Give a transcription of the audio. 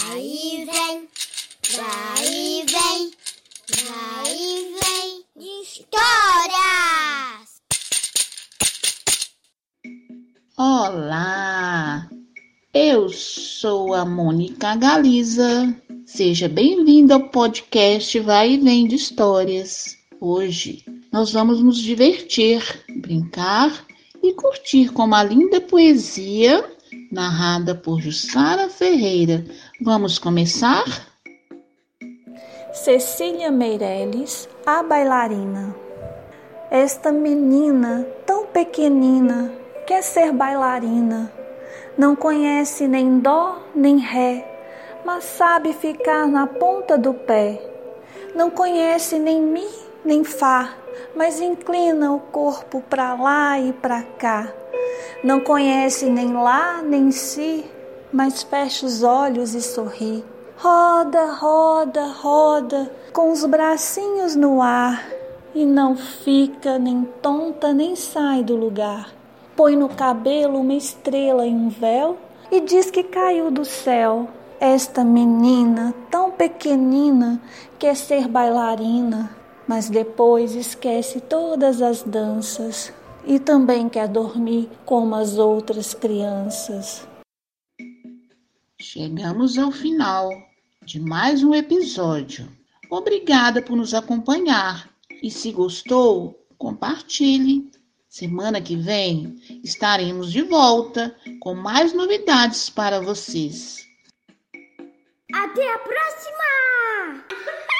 Vai vem, vai e vem, vai e vem de histórias. Olá, eu sou a Mônica Galiza. Seja bem-vinda ao podcast Vai e Vem de Histórias. Hoje nós vamos nos divertir, brincar e curtir com uma linda poesia narrada por Jussara Ferreira. Vamos começar? Cecília Meirelles, a bailarina. Esta menina tão pequenina quer ser bailarina. Não conhece nem dó nem ré, mas sabe ficar na ponta do pé. Não conhece nem mi nem fá, mas inclina o corpo para lá e para cá. Não conhece nem lá nem si, mas fecha os olhos e sorri. Roda, roda, roda, com os bracinhos no ar, e não fica nem tonta nem sai do lugar. Põe no cabelo uma estrela em um véu e diz que caiu do céu. Esta menina tão pequenina quer ser bailarina, mas depois esquece todas as danças e também quer dormir como as outras crianças. Chegamos ao final de mais um episódio. Obrigada por nos acompanhar e se gostou, compartilhe. Semana que vem estaremos de volta com mais novidades para vocês. Até a próxima!